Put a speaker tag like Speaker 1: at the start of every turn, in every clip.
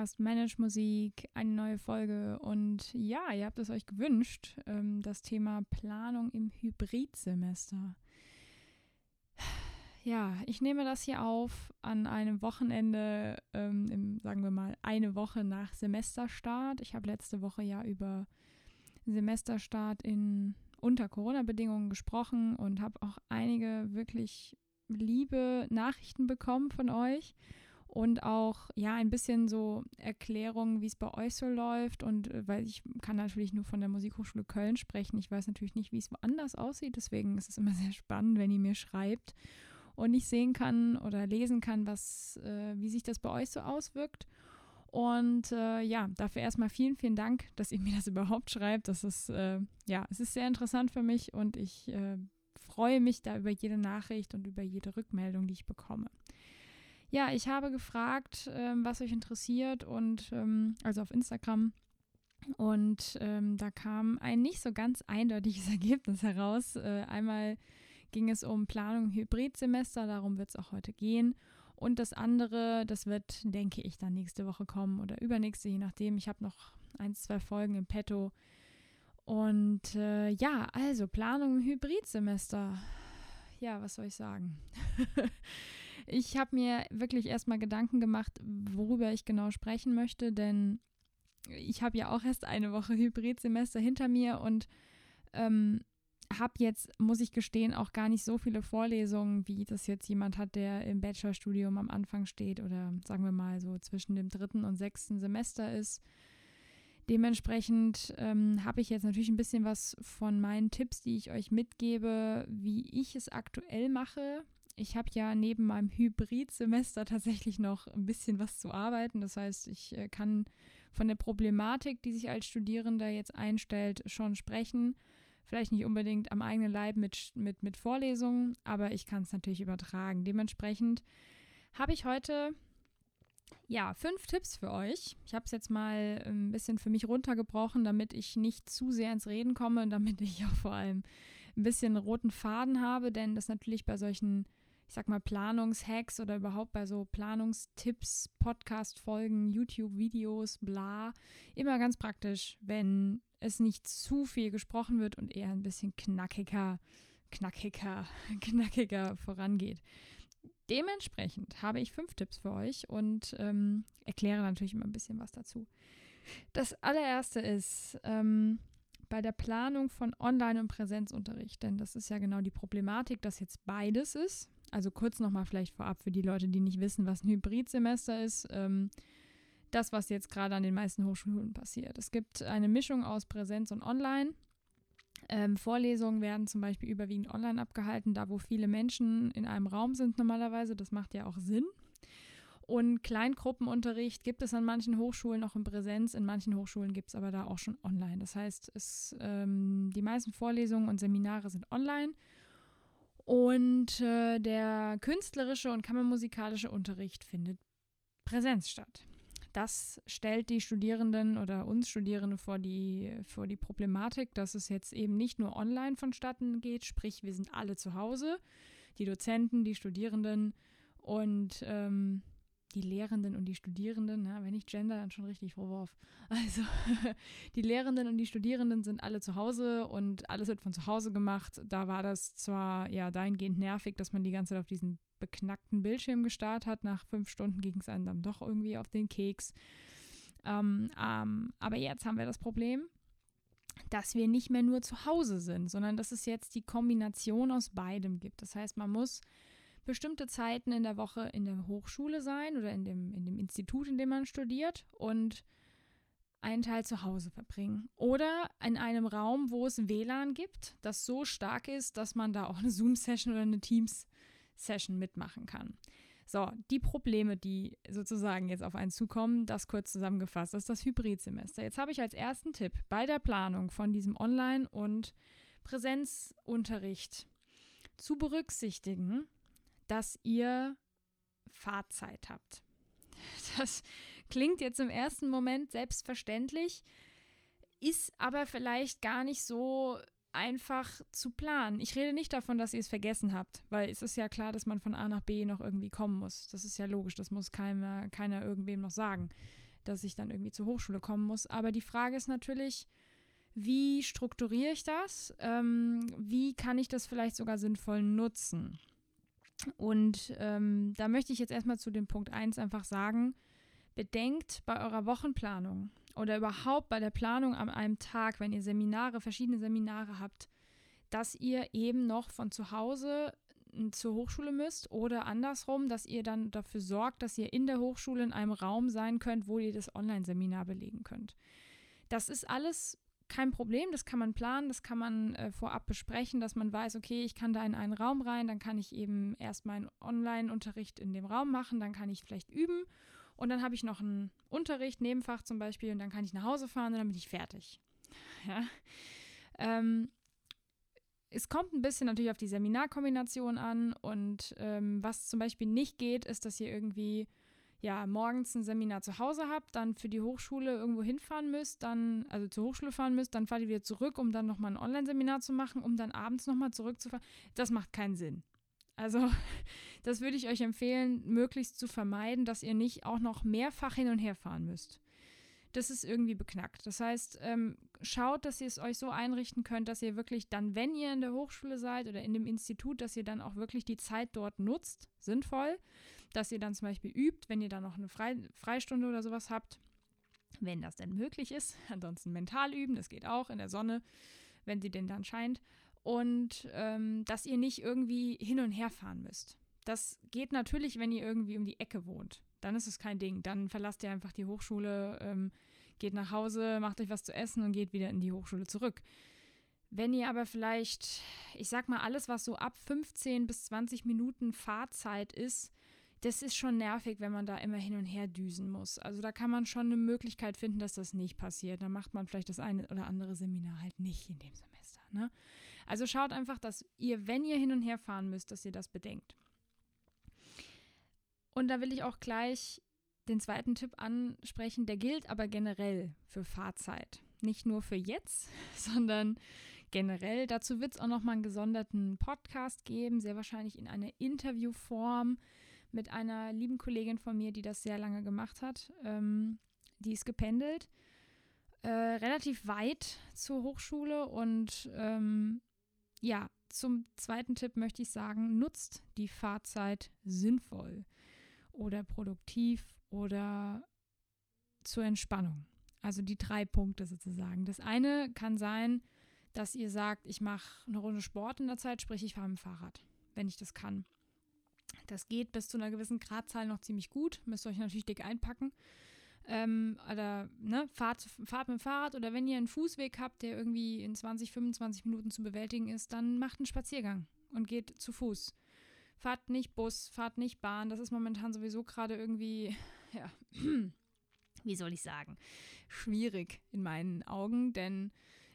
Speaker 1: Podcast Manage Musik, eine neue Folge. Und ja, ihr habt es euch gewünscht, ähm, das Thema Planung im Hybridsemester. Ja, ich nehme das hier auf an einem Wochenende, ähm, im, sagen wir mal, eine Woche nach Semesterstart. Ich habe letzte Woche ja über Semesterstart in unter Corona-Bedingungen gesprochen und habe auch einige wirklich liebe Nachrichten bekommen von euch und auch ja ein bisschen so Erklärungen, wie es bei euch so läuft und äh, weil ich kann natürlich nur von der Musikhochschule Köln sprechen. Ich weiß natürlich nicht, wie es woanders aussieht, deswegen ist es immer sehr spannend, wenn ihr mir schreibt und ich sehen kann oder lesen kann, was äh, wie sich das bei euch so auswirkt. Und äh, ja, dafür erstmal vielen, vielen Dank, dass ihr mir das überhaupt schreibt. Das ist äh, ja, es ist sehr interessant für mich und ich äh, freue mich da über jede Nachricht und über jede Rückmeldung, die ich bekomme. Ja, ich habe gefragt, ähm, was euch interessiert und ähm, also auf Instagram. Und ähm, da kam ein nicht so ganz eindeutiges Ergebnis heraus. Äh, einmal ging es um Planung Hybridsemester, darum wird es auch heute gehen. Und das andere, das wird, denke ich, dann nächste Woche kommen oder übernächste, je nachdem. Ich habe noch ein, zwei Folgen im Petto. Und äh, ja, also Planung Hybridsemester. Ja, was soll ich sagen? Ich habe mir wirklich erstmal Gedanken gemacht, worüber ich genau sprechen möchte, denn ich habe ja auch erst eine Woche Hybridsemester hinter mir und ähm, habe jetzt, muss ich gestehen, auch gar nicht so viele Vorlesungen, wie das jetzt jemand hat, der im Bachelorstudium am Anfang steht oder sagen wir mal so zwischen dem dritten und sechsten Semester ist. Dementsprechend ähm, habe ich jetzt natürlich ein bisschen was von meinen Tipps, die ich euch mitgebe, wie ich es aktuell mache, ich habe ja neben meinem Hybrid-Semester tatsächlich noch ein bisschen was zu arbeiten. Das heißt, ich äh, kann von der Problematik, die sich als Studierender jetzt einstellt, schon sprechen. Vielleicht nicht unbedingt am eigenen Leib mit, mit, mit Vorlesungen, aber ich kann es natürlich übertragen. Dementsprechend habe ich heute ja, fünf Tipps für euch. Ich habe es jetzt mal ein bisschen für mich runtergebrochen, damit ich nicht zu sehr ins Reden komme und damit ich auch vor allem ein bisschen roten Faden habe, denn das natürlich bei solchen ich sag mal, Planungshacks oder überhaupt bei so Planungstipps, Podcast-Folgen, YouTube-Videos, bla, immer ganz praktisch, wenn es nicht zu viel gesprochen wird und eher ein bisschen knackiger, knackiger, knackiger vorangeht. Dementsprechend habe ich fünf Tipps für euch und ähm, erkläre natürlich immer ein bisschen was dazu. Das allererste ist, ähm, bei der Planung von Online- und Präsenzunterricht, denn das ist ja genau die Problematik, dass jetzt beides ist. Also kurz nochmal vielleicht vorab für die Leute, die nicht wissen, was ein Hybridsemester ist. Ähm, das, was jetzt gerade an den meisten Hochschulen passiert. Es gibt eine Mischung aus Präsenz und Online. Ähm, Vorlesungen werden zum Beispiel überwiegend online abgehalten, da wo viele Menschen in einem Raum sind normalerweise. Das macht ja auch Sinn. Und Kleingruppenunterricht gibt es an manchen Hochschulen noch in Präsenz, in manchen Hochschulen gibt es aber da auch schon online. Das heißt, es, ähm, die meisten Vorlesungen und Seminare sind online und äh, der künstlerische und kammermusikalische Unterricht findet Präsenz statt. Das stellt die Studierenden oder uns Studierende vor die, vor die Problematik, dass es jetzt eben nicht nur online vonstatten geht, sprich wir sind alle zu Hause, die Dozenten, die Studierenden und ähm, die Lehrenden und die Studierenden, ja, wenn ich Gender, dann schon richtig Vorwurf. Also die Lehrenden und die Studierenden sind alle zu Hause und alles wird von zu Hause gemacht. Da war das zwar ja dahingehend nervig, dass man die ganze Zeit auf diesen beknackten Bildschirm gestarrt hat. Nach fünf Stunden ging es einem dann doch irgendwie auf den Keks. Ähm, ähm, aber jetzt haben wir das Problem, dass wir nicht mehr nur zu Hause sind, sondern dass es jetzt die Kombination aus beidem gibt. Das heißt, man muss bestimmte Zeiten in der Woche in der Hochschule sein oder in dem, in dem Institut, in dem man studiert und einen Teil zu Hause verbringen. Oder in einem Raum, wo es WLAN gibt, das so stark ist, dass man da auch eine Zoom-Session oder eine Teams-Session mitmachen kann. So, die Probleme, die sozusagen jetzt auf einen zukommen, das kurz zusammengefasst, das ist das Hybridsemester. Jetzt habe ich als ersten Tipp bei der Planung von diesem Online- und Präsenzunterricht zu berücksichtigen, dass ihr Fahrzeit habt. Das klingt jetzt im ersten Moment selbstverständlich, ist aber vielleicht gar nicht so einfach zu planen. Ich rede nicht davon, dass ihr es vergessen habt, weil es ist ja klar, dass man von A nach B noch irgendwie kommen muss. Das ist ja logisch, das muss keiner, keiner irgendwem noch sagen, dass ich dann irgendwie zur Hochschule kommen muss. Aber die Frage ist natürlich, wie strukturiere ich das? Ähm, wie kann ich das vielleicht sogar sinnvoll nutzen? Und ähm, da möchte ich jetzt erstmal zu dem Punkt 1 einfach sagen, bedenkt bei eurer Wochenplanung oder überhaupt bei der Planung an einem Tag, wenn ihr Seminare, verschiedene Seminare habt, dass ihr eben noch von zu Hause zur Hochschule müsst oder andersrum, dass ihr dann dafür sorgt, dass ihr in der Hochschule in einem Raum sein könnt, wo ihr das Online-Seminar belegen könnt. Das ist alles kein Problem, das kann man planen, das kann man äh, vorab besprechen, dass man weiß, okay, ich kann da in einen Raum rein, dann kann ich eben erst meinen Online-Unterricht in dem Raum machen, dann kann ich vielleicht üben und dann habe ich noch einen Unterricht, Nebenfach zum Beispiel, und dann kann ich nach Hause fahren und dann bin ich fertig. Ja. Ähm, es kommt ein bisschen natürlich auf die Seminarkombination an und ähm, was zum Beispiel nicht geht, ist, dass ihr irgendwie ja morgens ein Seminar zu Hause habt, dann für die Hochschule irgendwo hinfahren müsst, dann also zur Hochschule fahren müsst, dann fahrt ihr wieder zurück, um dann nochmal ein Online-Seminar zu machen, um dann abends nochmal zurückzufahren. Das macht keinen Sinn. Also das würde ich euch empfehlen, möglichst zu vermeiden, dass ihr nicht auch noch mehrfach hin und her fahren müsst. Das ist irgendwie beknackt. Das heißt, ähm, schaut, dass ihr es euch so einrichten könnt, dass ihr wirklich dann, wenn ihr in der Hochschule seid oder in dem Institut, dass ihr dann auch wirklich die Zeit dort nutzt, sinnvoll, dass ihr dann zum Beispiel übt, wenn ihr dann noch eine Fre Freistunde oder sowas habt, wenn das denn möglich ist. Ansonsten mental üben, das geht auch in der Sonne, wenn sie denn dann scheint und ähm, dass ihr nicht irgendwie hin und her fahren müsst. Das geht natürlich, wenn ihr irgendwie um die Ecke wohnt. Dann ist es kein Ding. Dann verlasst ihr einfach die Hochschule, ähm, geht nach Hause, macht euch was zu essen und geht wieder in die Hochschule zurück. Wenn ihr aber vielleicht, ich sag mal, alles, was so ab 15 bis 20 Minuten Fahrzeit ist, das ist schon nervig, wenn man da immer hin und her düsen muss. Also da kann man schon eine Möglichkeit finden, dass das nicht passiert. Dann macht man vielleicht das eine oder andere Seminar halt nicht in dem Semester. Ne? Also schaut einfach, dass ihr, wenn ihr hin und her fahren müsst, dass ihr das bedenkt. Und da will ich auch gleich den zweiten Tipp ansprechen, der gilt aber generell für Fahrzeit. Nicht nur für jetzt, sondern generell. Dazu wird es auch nochmal einen gesonderten Podcast geben, sehr wahrscheinlich in einer Interviewform mit einer lieben Kollegin von mir, die das sehr lange gemacht hat. Ähm, die ist gependelt, äh, relativ weit zur Hochschule und ähm, ja, zum zweiten Tipp möchte ich sagen, nutzt die Fahrzeit sinnvoll oder produktiv oder zur Entspannung. Also die drei Punkte sozusagen. Das eine kann sein, dass ihr sagt, ich mache eine Runde Sport in der Zeit, sprich ich fahre mit dem Fahrrad, wenn ich das kann. Das geht bis zu einer gewissen Gradzahl noch ziemlich gut. Müsst ihr euch natürlich dick einpacken. Ähm, oder ne, fahrt, fahrt mit dem Fahrrad oder wenn ihr einen Fußweg habt, der irgendwie in 20, 25 Minuten zu bewältigen ist, dann macht einen Spaziergang und geht zu Fuß. Fahrt nicht Bus, fahrt nicht Bahn. Das ist momentan sowieso gerade irgendwie, ja, wie soll ich sagen, schwierig in meinen Augen, denn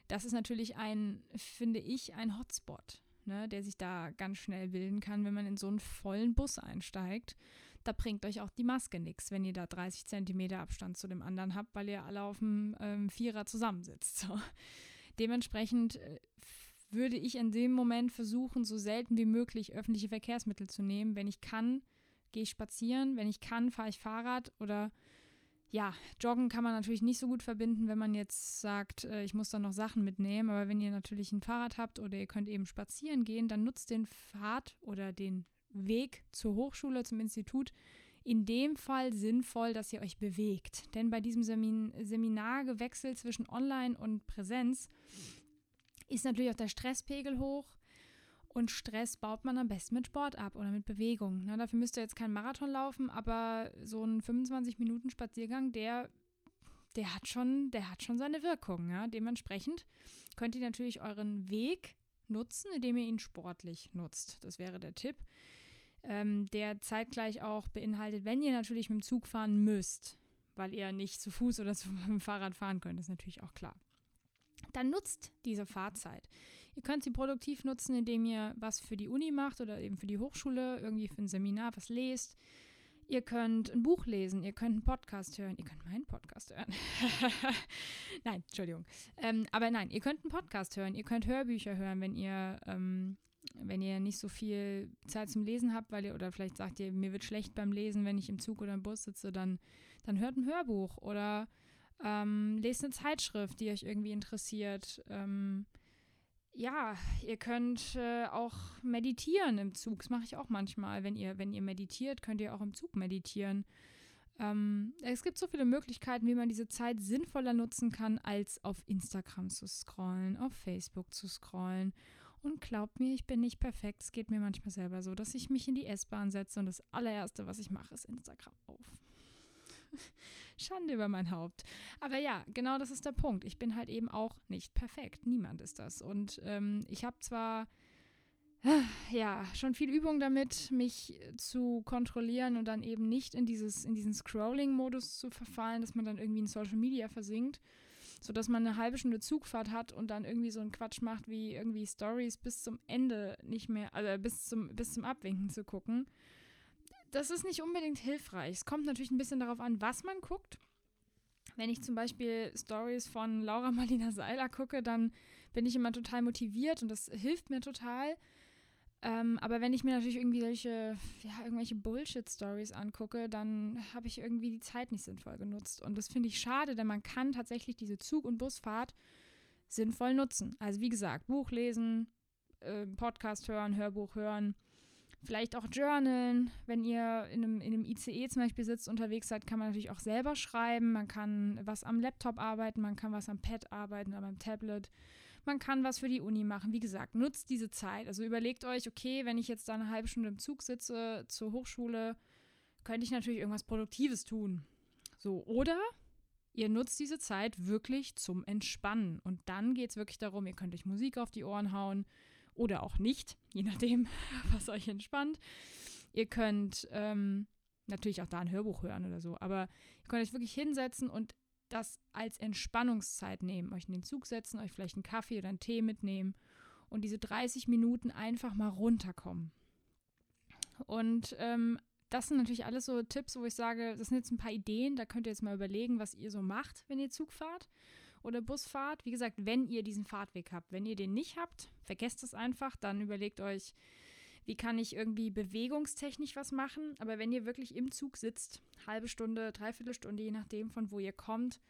Speaker 1: das ist natürlich ein, finde ich, ein Hotspot, ne, der sich da ganz schnell bilden kann, wenn man in so einen vollen Bus einsteigt da bringt euch auch die Maske nichts, wenn ihr da 30 Zentimeter Abstand zu dem anderen habt, weil ihr alle auf dem ähm, Vierer zusammensitzt. So. Dementsprechend äh, würde ich in dem Moment versuchen, so selten wie möglich öffentliche Verkehrsmittel zu nehmen. Wenn ich kann, gehe ich spazieren. Wenn ich kann, fahre ich Fahrrad oder ja, Joggen kann man natürlich nicht so gut verbinden, wenn man jetzt sagt, äh, ich muss dann noch Sachen mitnehmen. Aber wenn ihr natürlich ein Fahrrad habt oder ihr könnt eben spazieren gehen, dann nutzt den Pfad oder den Weg zur Hochschule, zum Institut in dem Fall sinnvoll, dass ihr euch bewegt. Denn bei diesem Semin Seminargewechsel zwischen Online und Präsenz ist natürlich auch der Stresspegel hoch. Und Stress baut man am besten mit Sport ab oder mit Bewegung. Na, dafür müsst ihr jetzt keinen Marathon laufen, aber so ein 25-Minuten-Spaziergang, der, der, hat schon, der hat schon seine Wirkung. Ja? Dementsprechend könnt ihr natürlich euren Weg nutzen, indem ihr ihn sportlich nutzt. Das wäre der Tipp ähm, der zeitgleich auch beinhaltet, wenn ihr natürlich mit dem Zug fahren müsst, weil ihr nicht zu Fuß oder zu, mit dem Fahrrad fahren könnt, ist natürlich auch klar. Dann nutzt diese Fahrzeit. Ihr könnt sie produktiv nutzen, indem ihr was für die Uni macht oder eben für die Hochschule, irgendwie für ein Seminar was lest. Ihr könnt ein Buch lesen, ihr könnt einen Podcast hören, ihr könnt meinen Podcast hören. nein, Entschuldigung. Ähm, aber nein, ihr könnt einen Podcast hören, ihr könnt Hörbücher hören, wenn ihr, ähm, wenn ihr nicht so viel Zeit zum Lesen habt, weil ihr, oder vielleicht sagt ihr, mir wird schlecht beim Lesen, wenn ich im Zug oder im Bus sitze, dann, dann hört ein Hörbuch oder ähm, lest eine Zeitschrift, die euch irgendwie interessiert. Ähm, ja, ihr könnt äh, auch meditieren im Zug. Das mache ich auch manchmal. Wenn ihr, wenn ihr meditiert, könnt ihr auch im Zug meditieren. Ähm, es gibt so viele Möglichkeiten, wie man diese Zeit sinnvoller nutzen kann, als auf Instagram zu scrollen, auf Facebook zu scrollen. Und glaubt mir, ich bin nicht perfekt. Es geht mir manchmal selber so, dass ich mich in die S-Bahn setze und das allererste, was ich mache, ist Instagram auf. Schande über mein Haupt. Aber ja, genau das ist der Punkt. Ich bin halt eben auch nicht perfekt. Niemand ist das. Und ähm, ich habe zwar ja, schon viel Übung damit, mich zu kontrollieren und dann eben nicht in dieses, in diesen Scrolling-Modus zu verfallen, dass man dann irgendwie in Social Media versinkt, sodass man eine halbe Stunde Zugfahrt hat und dann irgendwie so einen Quatsch macht, wie irgendwie Stories bis zum Ende nicht mehr, also bis zum, bis zum Abwinken zu gucken das ist nicht unbedingt hilfreich. Es kommt natürlich ein bisschen darauf an, was man guckt. Wenn ich zum Beispiel Stories von Laura Marlina Seiler gucke, dann bin ich immer total motiviert und das hilft mir total. Ähm, aber wenn ich mir natürlich irgendwie solche, ja, irgendwelche Bullshit-Stories angucke, dann habe ich irgendwie die Zeit nicht sinnvoll genutzt. Und das finde ich schade, denn man kann tatsächlich diese Zug- und Busfahrt sinnvoll nutzen. Also wie gesagt, Buch lesen, äh, Podcast hören, Hörbuch hören, Vielleicht auch journalen. Wenn ihr in einem, in einem ICE zum Beispiel sitzt, unterwegs seid, kann man natürlich auch selber schreiben. Man kann was am Laptop arbeiten, man kann was am Pad arbeiten oder am Tablet. Man kann was für die Uni machen. Wie gesagt, nutzt diese Zeit. Also überlegt euch, okay, wenn ich jetzt da eine halbe Stunde im Zug sitze zur Hochschule, könnte ich natürlich irgendwas Produktives tun. So, oder ihr nutzt diese Zeit wirklich zum Entspannen. Und dann geht es wirklich darum, ihr könnt euch Musik auf die Ohren hauen oder auch nicht, je nachdem, was euch entspannt. Ihr könnt ähm, natürlich auch da ein Hörbuch hören oder so, aber ihr könnt euch wirklich hinsetzen und das als Entspannungszeit nehmen, euch in den Zug setzen, euch vielleicht einen Kaffee oder einen Tee mitnehmen und diese 30 Minuten einfach mal runterkommen. Und ähm, das sind natürlich alles so Tipps, wo ich sage, das sind jetzt ein paar Ideen, da könnt ihr jetzt mal überlegen, was ihr so macht, wenn ihr Zug fahrt oder Busfahrt. Wie gesagt, wenn ihr diesen Fahrtweg habt. Wenn ihr den nicht habt, vergesst es einfach. Dann überlegt euch, wie kann ich irgendwie bewegungstechnisch was machen. Aber wenn ihr wirklich im Zug sitzt, halbe Stunde, dreiviertel Stunde, je nachdem, von wo ihr kommt,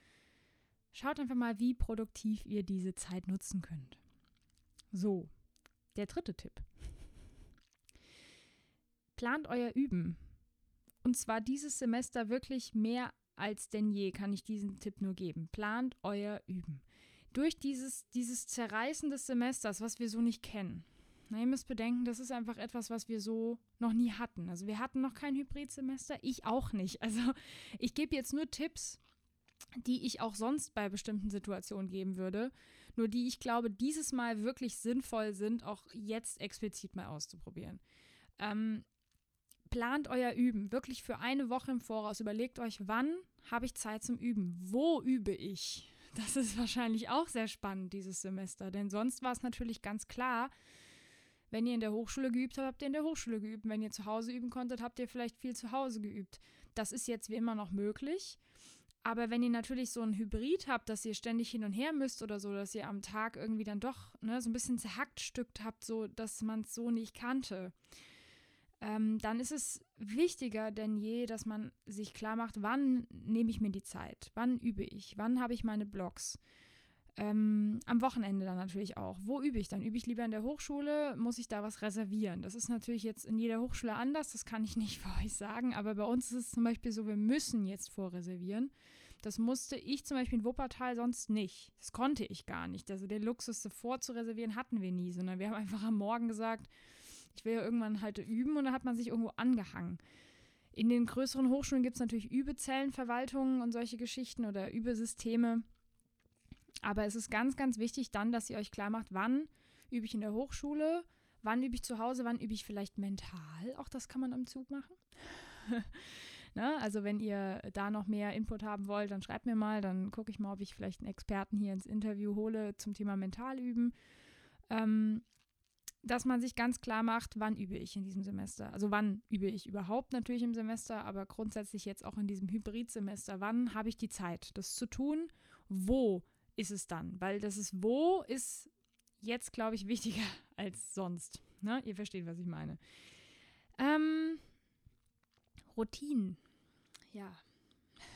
Speaker 1: schaut einfach mal, wie produktiv ihr diese Zeit nutzen könnt. So, der dritte Tipp. Plant euer Üben. Und zwar dieses Semester wirklich mehr als denn je kann ich diesen Tipp nur geben. Plant euer Üben. Durch dieses, dieses Zerreißen des Semesters, was wir so nicht kennen. Na, ihr müsst bedenken, das ist einfach etwas, was wir so noch nie hatten. Also wir hatten noch kein Hybridsemester, ich auch nicht. Also ich gebe jetzt nur Tipps, die ich auch sonst bei bestimmten Situationen geben würde, nur die ich glaube, dieses Mal wirklich sinnvoll sind, auch jetzt explizit mal auszuprobieren. Ähm, plant euer Üben wirklich für eine Woche im Voraus. Überlegt euch, wann habe ich Zeit zum Üben? Wo übe ich? Das ist wahrscheinlich auch sehr spannend dieses Semester, denn sonst war es natürlich ganz klar, wenn ihr in der Hochschule geübt habt, habt ihr in der Hochschule geübt. Wenn ihr zu Hause üben konntet, habt ihr vielleicht viel zu Hause geübt. Das ist jetzt wie immer noch möglich. Aber wenn ihr natürlich so ein Hybrid habt, dass ihr ständig hin und her müsst oder so, dass ihr am Tag irgendwie dann doch ne, so ein bisschen zerhackt stückt habt, so dass man es so nicht kannte, ähm, dann ist es wichtiger denn je, dass man sich klar macht, wann nehme ich mir die Zeit, wann übe ich, wann habe ich meine Blogs. Ähm, am Wochenende dann natürlich auch. Wo übe ich dann? Übe ich lieber in der Hochschule? Muss ich da was reservieren? Das ist natürlich jetzt in jeder Hochschule anders, das kann ich nicht für euch sagen, aber bei uns ist es zum Beispiel so, wir müssen jetzt vorreservieren. Das musste ich zum Beispiel in Wuppertal sonst nicht. Das konnte ich gar nicht. Also den Luxus vorzureservieren hatten wir nie, sondern wir haben einfach am Morgen gesagt, ich will ja irgendwann halt üben und da hat man sich irgendwo angehangen. In den größeren Hochschulen gibt es natürlich Übezellenverwaltungen und solche Geschichten oder Übesysteme. Aber es ist ganz, ganz wichtig dann, dass ihr euch klar macht, wann übe ich in der Hochschule, wann übe ich zu Hause, wann übe ich vielleicht mental. Auch das kann man am Zug machen. ne? Also wenn ihr da noch mehr Input haben wollt, dann schreibt mir mal, dann gucke ich mal, ob ich vielleicht einen Experten hier ins Interview hole zum Thema Mental üben. Ähm, dass man sich ganz klar macht, wann übe ich in diesem Semester. Also wann übe ich überhaupt natürlich im Semester, aber grundsätzlich jetzt auch in diesem Hybridsemester. Wann habe ich die Zeit, das zu tun? Wo ist es dann? Weil das ist wo ist jetzt, glaube ich, wichtiger als sonst. Ne? Ihr versteht, was ich meine. Ähm, Routinen. Ja.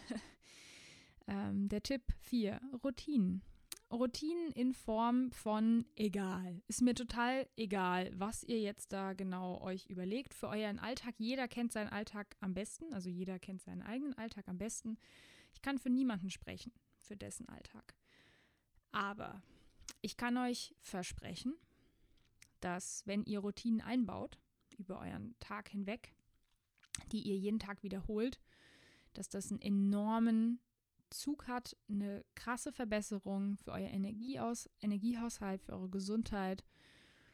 Speaker 1: ähm, der Tipp 4. Routinen. Routinen in Form von egal. Ist mir total egal, was ihr jetzt da genau euch überlegt für euren Alltag. Jeder kennt seinen Alltag am besten, also jeder kennt seinen eigenen Alltag am besten. Ich kann für niemanden sprechen, für dessen Alltag. Aber ich kann euch versprechen, dass wenn ihr Routinen einbaut über euren Tag hinweg, die ihr jeden Tag wiederholt, dass das einen enormen Zug hat, eine krasse Verbesserung für euer Energieaus Energiehaushalt, für eure Gesundheit,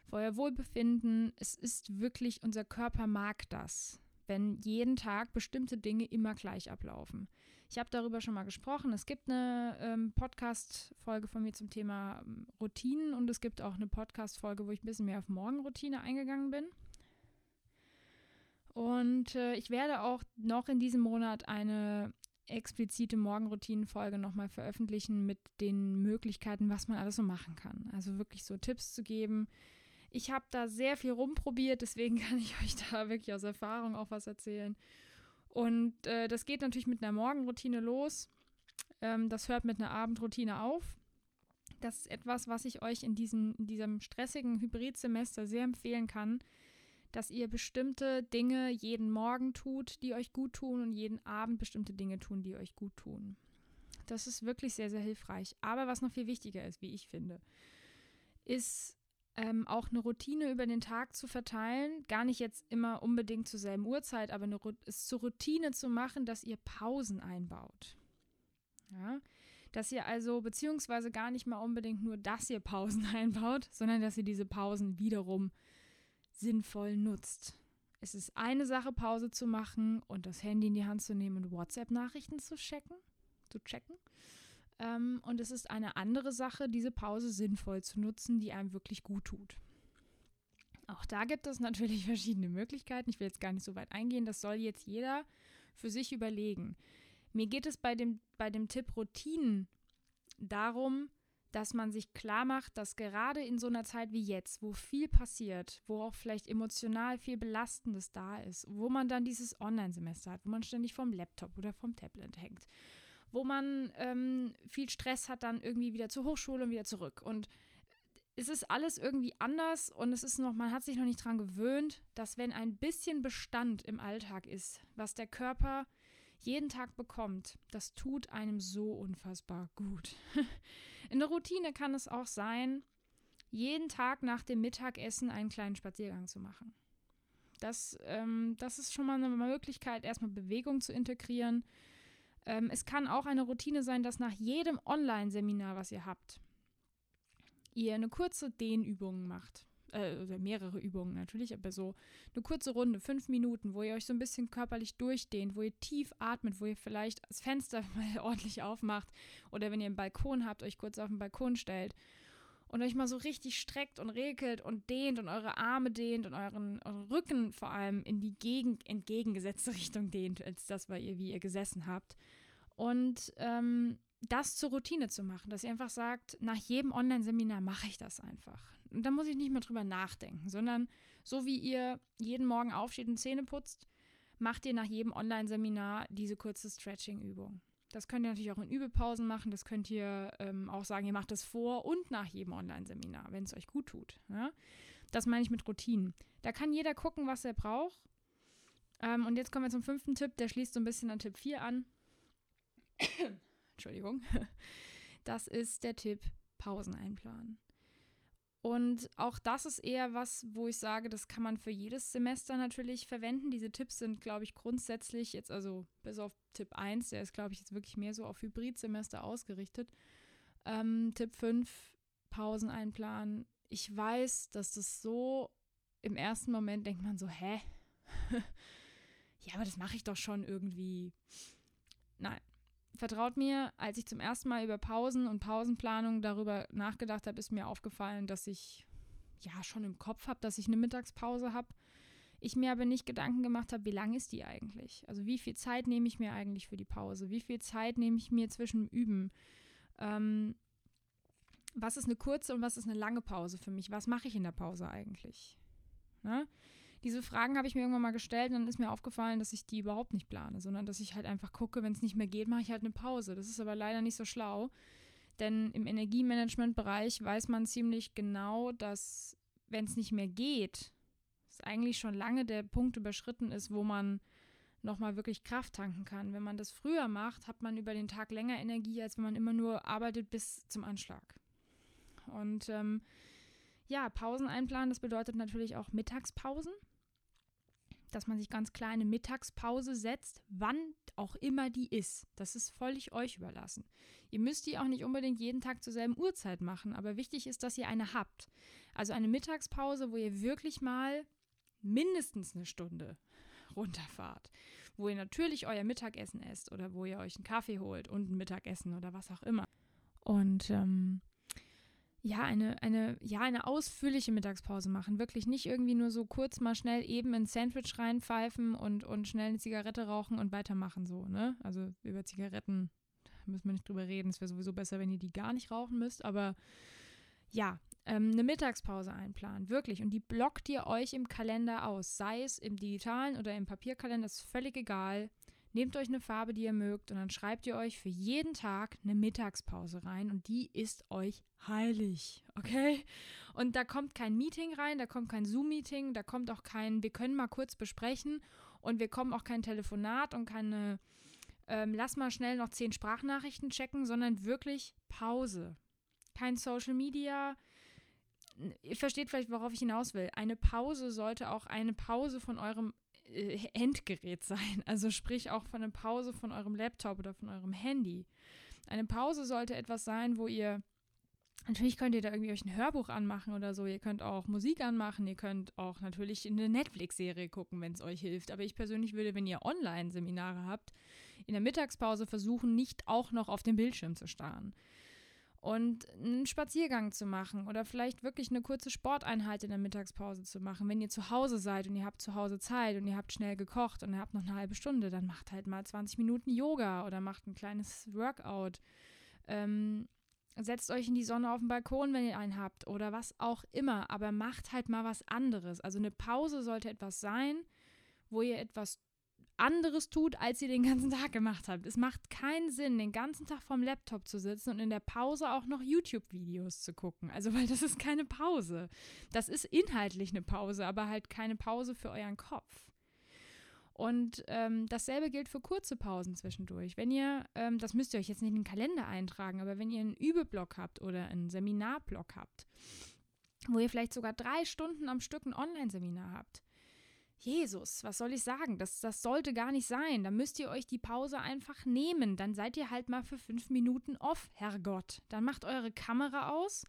Speaker 1: für euer Wohlbefinden. Es ist wirklich, unser Körper mag das, wenn jeden Tag bestimmte Dinge immer gleich ablaufen. Ich habe darüber schon mal gesprochen. Es gibt eine ähm, Podcast-Folge von mir zum Thema ähm, Routinen und es gibt auch eine Podcast-Folge, wo ich ein bisschen mehr auf Morgenroutine eingegangen bin. Und äh, ich werde auch noch in diesem Monat eine explizite Morgenroutinenfolge nochmal veröffentlichen mit den Möglichkeiten, was man alles so machen kann. Also wirklich so Tipps zu geben. Ich habe da sehr viel rumprobiert, deswegen kann ich euch da wirklich aus Erfahrung auch was erzählen. Und äh, das geht natürlich mit einer Morgenroutine los. Ähm, das hört mit einer Abendroutine auf. Das ist etwas, was ich euch in, diesen, in diesem stressigen Hybridsemester sehr empfehlen kann dass ihr bestimmte Dinge jeden Morgen tut, die euch gut tun und jeden Abend bestimmte Dinge tun, die euch gut tun. Das ist wirklich sehr, sehr hilfreich. Aber was noch viel wichtiger ist, wie ich finde, ist ähm, auch eine Routine über den Tag zu verteilen. Gar nicht jetzt immer unbedingt zur selben Uhrzeit, aber eine, es zur Routine zu machen, dass ihr Pausen einbaut. Ja? Dass ihr also, beziehungsweise gar nicht mal unbedingt nur, dass ihr Pausen einbaut, sondern dass ihr diese Pausen wiederum sinnvoll nutzt. Es ist eine Sache, Pause zu machen und das Handy in die Hand zu nehmen und WhatsApp-Nachrichten zu checken, zu checken. Ähm, und es ist eine andere Sache, diese Pause sinnvoll zu nutzen, die einem wirklich gut tut. Auch da gibt es natürlich verschiedene Möglichkeiten. Ich will jetzt gar nicht so weit eingehen. Das soll jetzt jeder für sich überlegen. Mir geht es bei dem, bei dem Tipp Routinen darum, dass man sich klar macht, dass gerade in so einer Zeit wie jetzt, wo viel passiert, wo auch vielleicht emotional viel Belastendes da ist, wo man dann dieses Online-Semester hat, wo man ständig vom Laptop oder vom Tablet hängt, wo man ähm, viel Stress hat, dann irgendwie wieder zur Hochschule und wieder zurück. Und es ist alles irgendwie anders und es ist noch, man hat sich noch nicht daran gewöhnt, dass wenn ein bisschen Bestand im Alltag ist, was der Körper jeden Tag bekommt, das tut einem so unfassbar gut. In der Routine kann es auch sein, jeden Tag nach dem Mittagessen einen kleinen Spaziergang zu machen. Das, ähm, das ist schon mal eine Möglichkeit, erstmal Bewegung zu integrieren. Ähm, es kann auch eine Routine sein, dass nach jedem Online-Seminar, was ihr habt, ihr eine kurze Dehnübung macht äh, oder mehrere Übungen natürlich, aber so eine kurze Runde, fünf Minuten, wo ihr euch so ein bisschen körperlich durchdehnt, wo ihr tief atmet, wo ihr vielleicht das Fenster mal ordentlich aufmacht oder wenn ihr einen Balkon habt, euch kurz auf den Balkon stellt und euch mal so richtig streckt und regelt und dehnt und eure Arme dehnt und euren, euren Rücken vor allem in die gegen, entgegengesetzte Richtung dehnt, als das, weil ihr, wie ihr gesessen habt. Und ähm, das zur Routine zu machen, dass ihr einfach sagt, nach jedem Online-Seminar mache ich das einfach. Und da muss ich nicht mehr drüber nachdenken, sondern so wie ihr jeden Morgen aufsteht und Zähne putzt, macht ihr nach jedem Online-Seminar diese kurze Stretching-Übung. Das könnt ihr natürlich auch in Übepausen machen. Das könnt ihr ähm, auch sagen, ihr macht das vor und nach jedem Online-Seminar, wenn es euch gut tut. Ja? Das meine ich mit Routinen. Da kann jeder gucken, was er braucht. Ähm, und jetzt kommen wir zum fünften Tipp. Der schließt so ein bisschen an Tipp 4 an. Entschuldigung. Das ist der Tipp Pausen einplanen. Und auch das ist eher was, wo ich sage, das kann man für jedes Semester natürlich verwenden. Diese Tipps sind, glaube ich, grundsätzlich jetzt, also bis auf Tipp 1, der ist, glaube ich, jetzt wirklich mehr so auf Hybridsemester ausgerichtet. Ähm, Tipp 5, Pausen einplanen. Ich weiß, dass das so im ersten Moment denkt man so, hä? ja, aber das mache ich doch schon irgendwie. Nein, vertraut mir, als ich zum ersten Mal über Pausen und Pausenplanung darüber nachgedacht habe, ist mir aufgefallen, dass ich ja schon im Kopf habe, dass ich eine Mittagspause habe. Ich mir aber nicht Gedanken gemacht habe, wie lang ist die eigentlich? Also wie viel Zeit nehme ich mir eigentlich für die Pause? Wie viel Zeit nehme ich mir zwischen Üben? Ähm, was ist eine kurze und was ist eine lange Pause für mich? Was mache ich in der Pause eigentlich? Ne? Diese Fragen habe ich mir irgendwann mal gestellt und dann ist mir aufgefallen, dass ich die überhaupt nicht plane, sondern dass ich halt einfach gucke, wenn es nicht mehr geht, mache ich halt eine Pause. Das ist aber leider nicht so schlau, denn im Energiemanagement-Bereich weiß man ziemlich genau, dass wenn es nicht mehr geht, es eigentlich schon lange der Punkt überschritten ist, wo man nochmal wirklich Kraft tanken kann. Wenn man das früher macht, hat man über den Tag länger Energie, als wenn man immer nur arbeitet bis zum Anschlag. Und ähm, ja, Pausen einplanen, das bedeutet natürlich auch Mittagspausen dass man sich ganz kleine Mittagspause setzt, wann auch immer die ist. Das ist völlig euch überlassen. Ihr müsst die auch nicht unbedingt jeden Tag zur selben Uhrzeit machen, aber wichtig ist, dass ihr eine habt. Also eine Mittagspause, wo ihr wirklich mal mindestens eine Stunde runterfahrt, wo ihr natürlich euer Mittagessen esst oder wo ihr euch einen Kaffee holt und ein Mittagessen oder was auch immer. Und ähm, ja, eine, eine, ja, eine ausführliche Mittagspause machen. Wirklich nicht irgendwie nur so kurz mal schnell eben ein Sandwich reinpfeifen und, und schnell eine Zigarette rauchen und weitermachen so, ne? Also über Zigaretten müssen wir nicht drüber reden. Es wäre sowieso besser, wenn ihr die gar nicht rauchen müsst. Aber ja, ähm, eine Mittagspause einplanen, wirklich. Und die blockt ihr euch im Kalender aus. Sei es im digitalen oder im Papierkalender, ist völlig egal. Nehmt euch eine Farbe, die ihr mögt, und dann schreibt ihr euch für jeden Tag eine Mittagspause rein und die ist euch heilig, okay? Und da kommt kein Meeting rein, da kommt kein Zoom-Meeting, da kommt auch kein, wir können mal kurz besprechen und wir kommen auch kein Telefonat und keine, ähm, lass mal schnell noch zehn Sprachnachrichten checken, sondern wirklich Pause. Kein Social Media. Ihr versteht vielleicht, worauf ich hinaus will. Eine Pause sollte auch eine Pause von eurem äh, Endgerät sein. Also sprich auch von einer Pause von eurem Laptop oder von eurem Handy. Eine Pause sollte etwas sein, wo ihr Natürlich könnt ihr da irgendwie euch ein Hörbuch anmachen oder so. Ihr könnt auch Musik anmachen. Ihr könnt auch natürlich eine Netflix-Serie gucken, wenn es euch hilft. Aber ich persönlich würde, wenn ihr Online-Seminare habt, in der Mittagspause versuchen, nicht auch noch auf den Bildschirm zu starren und einen Spaziergang zu machen oder vielleicht wirklich eine kurze Sporteinheit in der Mittagspause zu machen. Wenn ihr zu Hause seid und ihr habt zu Hause Zeit und ihr habt schnell gekocht und ihr habt noch eine halbe Stunde, dann macht halt mal 20 Minuten Yoga oder macht ein kleines Workout. Ähm, setzt euch in die Sonne auf den Balkon, wenn ihr einen habt oder was auch immer, aber macht halt mal was anderes. Also eine Pause sollte etwas sein, wo ihr etwas anderes tut, als ihr den ganzen Tag gemacht habt. Es macht keinen Sinn, den ganzen Tag vorm Laptop zu sitzen und in der Pause auch noch YouTube-Videos zu gucken. Also, weil das ist keine Pause. Das ist inhaltlich eine Pause, aber halt keine Pause für euren Kopf. Und ähm, dasselbe gilt für kurze Pausen zwischendurch. Wenn ihr, ähm, das müsst ihr euch jetzt nicht in den Kalender eintragen, aber wenn ihr einen Übeblock habt oder einen Seminarblock habt, wo ihr vielleicht sogar drei Stunden am Stück ein Online-Seminar habt, Jesus, was soll ich sagen? Das, das sollte gar nicht sein. Da müsst ihr euch die Pause einfach nehmen. Dann seid ihr halt mal für fünf Minuten off, Herrgott. Dann macht eure Kamera aus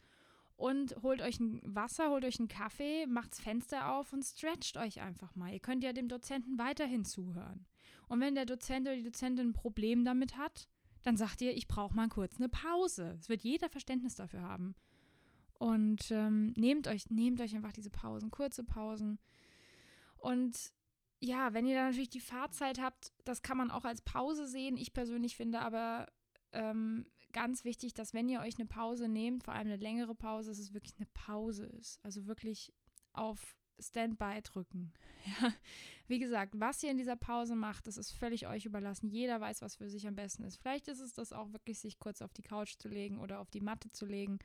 Speaker 1: und holt euch ein Wasser, holt euch einen Kaffee, macht's Fenster auf und stretcht euch einfach mal. Ihr könnt ja dem Dozenten weiterhin zuhören. Und wenn der Dozent oder die Dozentin ein Problem damit hat, dann sagt ihr, ich brauche mal kurz eine Pause. Es wird jeder Verständnis dafür haben. Und ähm, nehmt euch, nehmt euch einfach diese Pausen, kurze Pausen. Und ja, wenn ihr dann natürlich die Fahrzeit habt, das kann man auch als Pause sehen. Ich persönlich finde aber ähm, ganz wichtig, dass wenn ihr euch eine Pause nehmt, vor allem eine längere Pause, dass es wirklich eine Pause ist. Also wirklich auf Standby drücken. Ja. Wie gesagt, was ihr in dieser Pause macht, das ist völlig euch überlassen. Jeder weiß, was für sich am besten ist. Vielleicht ist es das auch wirklich, sich kurz auf die Couch zu legen oder auf die Matte zu legen.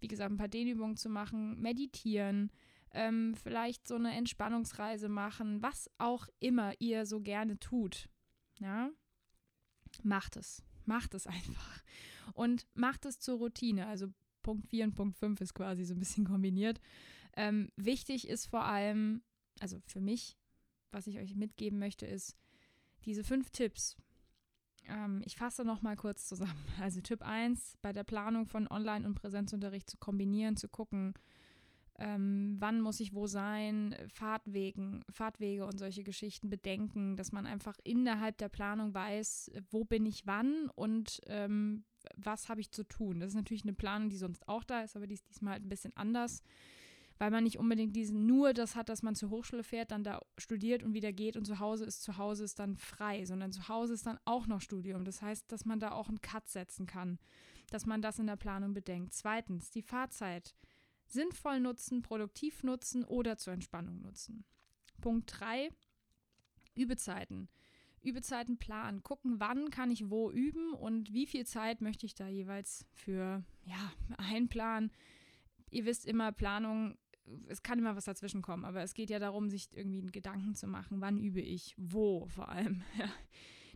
Speaker 1: Wie gesagt, ein paar Dehnübungen zu machen, meditieren, ähm, vielleicht so eine Entspannungsreise machen, was auch immer ihr so gerne tut. Ja, macht es. Macht es einfach. Und macht es zur Routine. Also Punkt 4 und Punkt 5 ist quasi so ein bisschen kombiniert. Ähm, wichtig ist vor allem, also für mich, was ich euch mitgeben möchte, ist diese fünf Tipps. Ähm, ich fasse noch mal kurz zusammen. Also Tipp 1, bei der Planung von Online- und Präsenzunterricht zu kombinieren, zu gucken, ähm, wann muss ich wo sein, Fahrtwegen, Fahrtwege und solche Geschichten bedenken, dass man einfach innerhalb der Planung weiß, wo bin ich wann und ähm, was habe ich zu tun. Das ist natürlich eine Planung, die sonst auch da ist, aber die ist diesmal halt ein bisschen anders. weil man nicht unbedingt diesen nur das hat, dass man zur Hochschule fährt, dann da studiert und wieder geht und zu Hause ist, zu Hause ist dann frei, sondern zu Hause ist dann auch noch Studium. Das heißt, dass man da auch einen Cut setzen kann, dass man das in der Planung bedenkt. Zweitens, die Fahrzeit sinnvoll nutzen, produktiv nutzen oder zur Entspannung nutzen. Punkt 3, Übezeiten. Übezeiten planen, gucken, wann kann ich wo üben und wie viel Zeit möchte ich da jeweils für ja, einplanen. Ihr wisst immer, Planung es kann immer was dazwischen kommen, aber es geht ja darum, sich irgendwie Gedanken zu machen, wann übe ich, wo vor allem.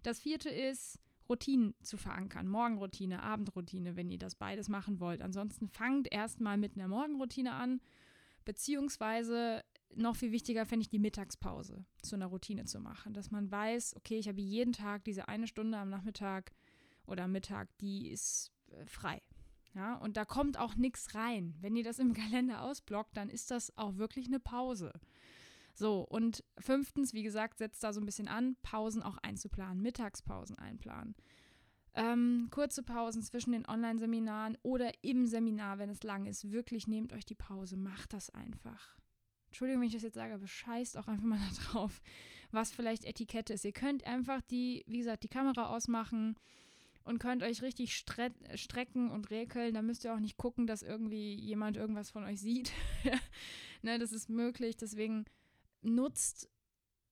Speaker 1: Das vierte ist, Routinen zu verankern. Morgenroutine, Abendroutine, wenn ihr das beides machen wollt. Ansonsten fangt erstmal mit einer Morgenroutine an, beziehungsweise noch viel wichtiger fände ich die Mittagspause zu einer Routine zu machen, dass man weiß, okay, ich habe jeden Tag diese eine Stunde am Nachmittag oder Mittag, die ist äh, frei. Ja, und da kommt auch nichts rein. Wenn ihr das im Kalender ausblockt, dann ist das auch wirklich eine Pause. So, und fünftens, wie gesagt, setzt da so ein bisschen an, Pausen auch einzuplanen, Mittagspausen einplanen. Ähm, kurze Pausen zwischen den Online-Seminaren oder im Seminar, wenn es lang ist. Wirklich nehmt euch die Pause, macht das einfach. Entschuldigung, wenn ich das jetzt sage, aber scheißt auch einfach mal da drauf, was vielleicht Etikette ist. Ihr könnt einfach die, wie gesagt, die Kamera ausmachen, und könnt euch richtig stre strecken und räkeln. Da müsst ihr auch nicht gucken, dass irgendwie jemand irgendwas von euch sieht. ne, das ist möglich. Deswegen nutzt,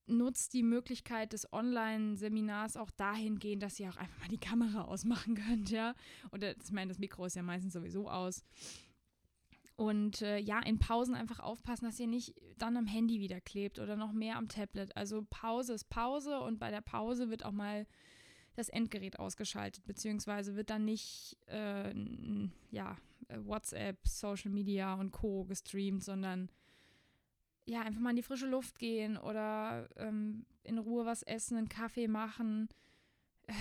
Speaker 1: nutzt die Möglichkeit des Online-Seminars auch dahingehend, dass ihr auch einfach mal die Kamera ausmachen könnt, ja. Oder ich meine, das Mikro ist ja meistens sowieso aus. Und äh, ja, in Pausen einfach aufpassen, dass ihr nicht dann am Handy wieder klebt oder noch mehr am Tablet. Also Pause ist Pause und bei der Pause wird auch mal das Endgerät ausgeschaltet, beziehungsweise wird dann nicht äh, ja, WhatsApp, Social Media und Co. gestreamt, sondern ja, einfach mal in die frische Luft gehen oder ähm, in Ruhe was essen, einen Kaffee machen. Äh,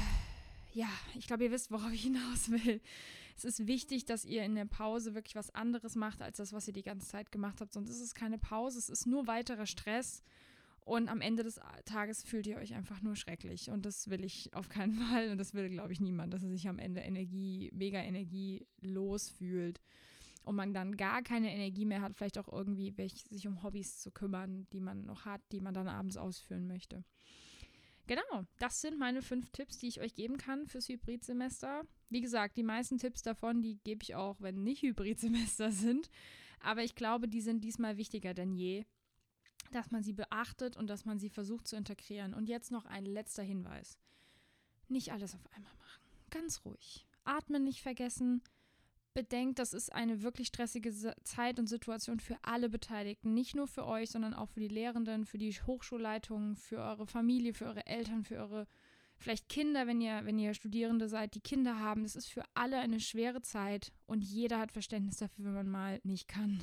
Speaker 1: ja, ich glaube, ihr wisst, worauf ich hinaus will. Es ist wichtig, dass ihr in der Pause wirklich was anderes macht, als das, was ihr die ganze Zeit gemacht habt. Sonst ist es keine Pause, es ist nur weiterer Stress. Und am Ende des Tages fühlt ihr euch einfach nur schrecklich. Und das will ich auf keinen Fall. Und das will, glaube ich, niemand, dass er sich am Ende Energie, mega Energie losfühlt. Und man dann gar keine Energie mehr hat, vielleicht auch irgendwie sich um Hobbys zu kümmern, die man noch hat, die man dann abends ausführen möchte. Genau, das sind meine fünf Tipps, die ich euch geben kann fürs Hybridsemester. Wie gesagt, die meisten Tipps davon, die gebe ich auch, wenn nicht Hybridsemester sind. Aber ich glaube, die sind diesmal wichtiger denn je, dass man sie beachtet und dass man sie versucht zu integrieren. Und jetzt noch ein letzter Hinweis. Nicht alles auf einmal machen. Ganz ruhig. Atmen nicht vergessen. Bedenkt, das ist eine wirklich stressige Zeit und Situation für alle Beteiligten. Nicht nur für euch, sondern auch für die Lehrenden, für die Hochschulleitungen, für eure Familie, für eure Eltern, für eure vielleicht Kinder, wenn ihr, wenn ihr Studierende seid, die Kinder haben. Das ist für alle eine schwere Zeit und jeder hat Verständnis dafür, wenn man mal nicht kann.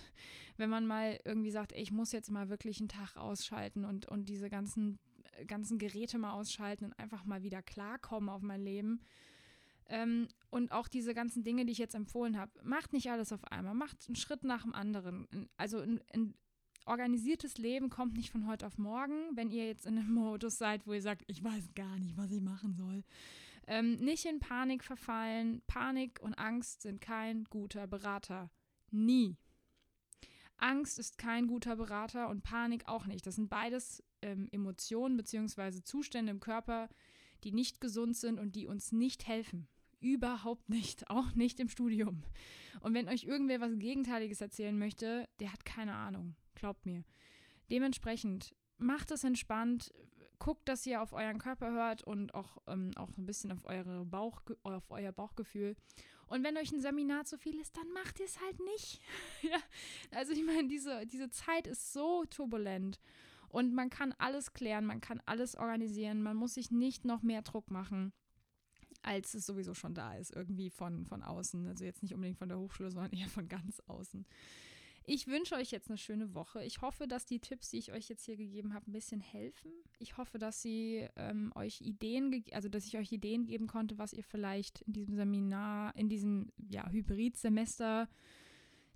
Speaker 1: Wenn man mal irgendwie sagt, ey, ich muss jetzt mal wirklich einen Tag ausschalten und, und diese ganzen, ganzen Geräte mal ausschalten und einfach mal wieder klarkommen auf mein Leben. Ähm, und auch diese ganzen Dinge, die ich jetzt empfohlen habe, macht nicht alles auf einmal, macht einen Schritt nach dem anderen. Also in, in, organisiertes Leben kommt nicht von heute auf morgen, wenn ihr jetzt in einem Modus seid, wo ihr sagt, ich weiß gar nicht, was ich machen soll. Ähm, nicht in Panik verfallen. Panik und Angst sind kein guter Berater. Nie. Angst ist kein guter Berater und Panik auch nicht. Das sind beides ähm, Emotionen bzw. Zustände im Körper, die nicht gesund sind und die uns nicht helfen. Überhaupt nicht. Auch nicht im Studium. Und wenn euch irgendwer was Gegenteiliges erzählen möchte, der hat keine Ahnung. Glaubt mir. Dementsprechend macht es entspannt, guckt, dass ihr auf euren Körper hört und auch, ähm, auch ein bisschen auf, eure Bauch, auf euer Bauchgefühl. Und wenn euch ein Seminar zu viel ist, dann macht ihr es halt nicht. ja, also ich meine, diese, diese Zeit ist so turbulent und man kann alles klären, man kann alles organisieren, man muss sich nicht noch mehr Druck machen, als es sowieso schon da ist, irgendwie von, von außen. Also jetzt nicht unbedingt von der Hochschule, sondern eher von ganz außen. Ich wünsche euch jetzt eine schöne Woche. Ich hoffe, dass die Tipps, die ich euch jetzt hier gegeben habe, ein bisschen helfen. Ich hoffe, dass sie ähm, euch Ideen, also dass ich euch Ideen geben konnte, was ihr vielleicht in diesem Seminar, in diesem ja, Hybrid-Semester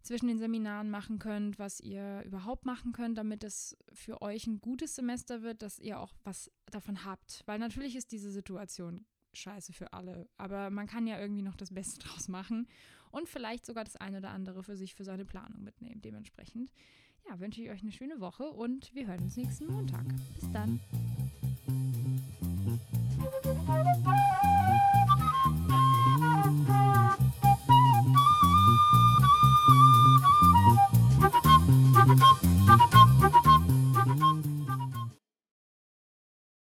Speaker 1: zwischen den Seminaren machen könnt, was ihr überhaupt machen könnt, damit es für euch ein gutes Semester wird, dass ihr auch was davon habt. Weil natürlich ist diese Situation scheiße für alle. Aber man kann ja irgendwie noch das Beste draus machen und vielleicht sogar das eine oder andere für sich für seine Planung mitnehmen. Dementsprechend, ja, wünsche ich euch eine schöne Woche und wir hören uns nächsten Montag. Bis dann.